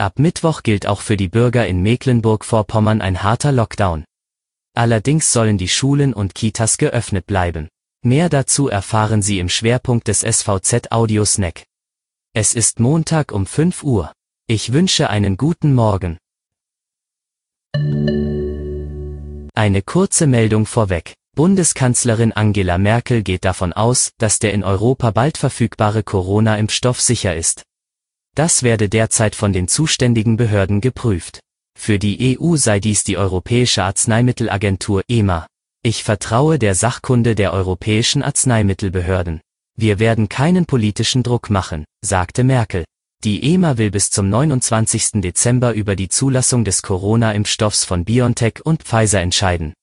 Ab Mittwoch gilt auch für die Bürger in Mecklenburg-Vorpommern ein harter Lockdown. Allerdings sollen die Schulen und Kitas geöffnet bleiben. Mehr dazu erfahren Sie im Schwerpunkt des SVZ Audio Snack. Es ist Montag um 5 Uhr. Ich wünsche einen guten Morgen. Eine kurze Meldung vorweg. Bundeskanzlerin Angela Merkel geht davon aus, dass der in Europa bald verfügbare Corona-Impfstoff sicher ist. Das werde derzeit von den zuständigen Behörden geprüft. Für die EU sei dies die Europäische Arzneimittelagentur EMA. Ich vertraue der Sachkunde der europäischen Arzneimittelbehörden. Wir werden keinen politischen Druck machen, sagte Merkel. Die EMA will bis zum 29. Dezember über die Zulassung des Corona-Impfstoffs von BioNTech und Pfizer entscheiden.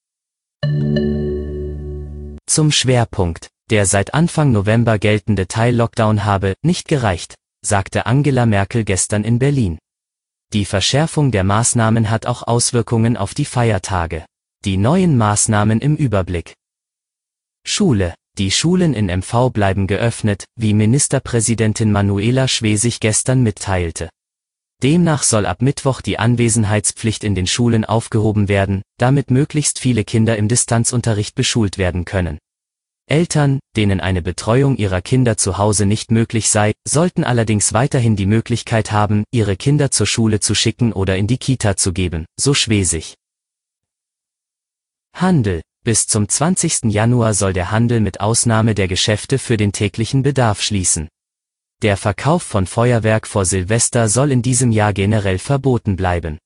Zum Schwerpunkt. Der seit Anfang November geltende Teil-Lockdown habe nicht gereicht, sagte Angela Merkel gestern in Berlin. Die Verschärfung der Maßnahmen hat auch Auswirkungen auf die Feiertage. Die neuen Maßnahmen im Überblick. Schule. Die Schulen in MV bleiben geöffnet, wie Ministerpräsidentin Manuela Schwesig gestern mitteilte. Demnach soll ab Mittwoch die Anwesenheitspflicht in den Schulen aufgehoben werden, damit möglichst viele Kinder im Distanzunterricht beschult werden können. Eltern, denen eine Betreuung ihrer Kinder zu Hause nicht möglich sei, sollten allerdings weiterhin die Möglichkeit haben, ihre Kinder zur Schule zu schicken oder in die Kita zu geben, so Schwesig. Handel. Bis zum 20. Januar soll der Handel mit Ausnahme der Geschäfte für den täglichen Bedarf schließen. Der Verkauf von Feuerwerk vor Silvester soll in diesem Jahr generell verboten bleiben.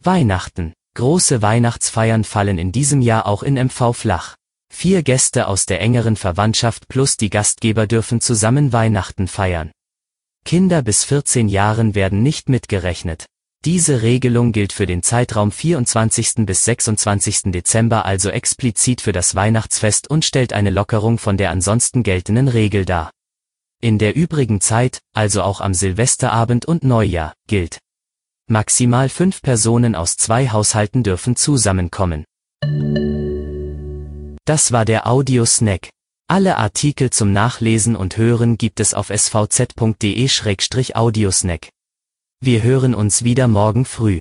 Weihnachten. Große Weihnachtsfeiern fallen in diesem Jahr auch in MV flach. Vier Gäste aus der engeren Verwandtschaft plus die Gastgeber dürfen zusammen Weihnachten feiern. Kinder bis 14 Jahren werden nicht mitgerechnet. Diese Regelung gilt für den Zeitraum 24. bis 26. Dezember also explizit für das Weihnachtsfest und stellt eine Lockerung von der ansonsten geltenden Regel dar. In der übrigen Zeit, also auch am Silvesterabend und Neujahr, gilt Maximal fünf Personen aus zwei Haushalten dürfen zusammenkommen. Das war der Audio-Snack. Alle Artikel zum Nachlesen und Hören gibt es auf svz.de-audiosnack. Wir hören uns wieder morgen früh.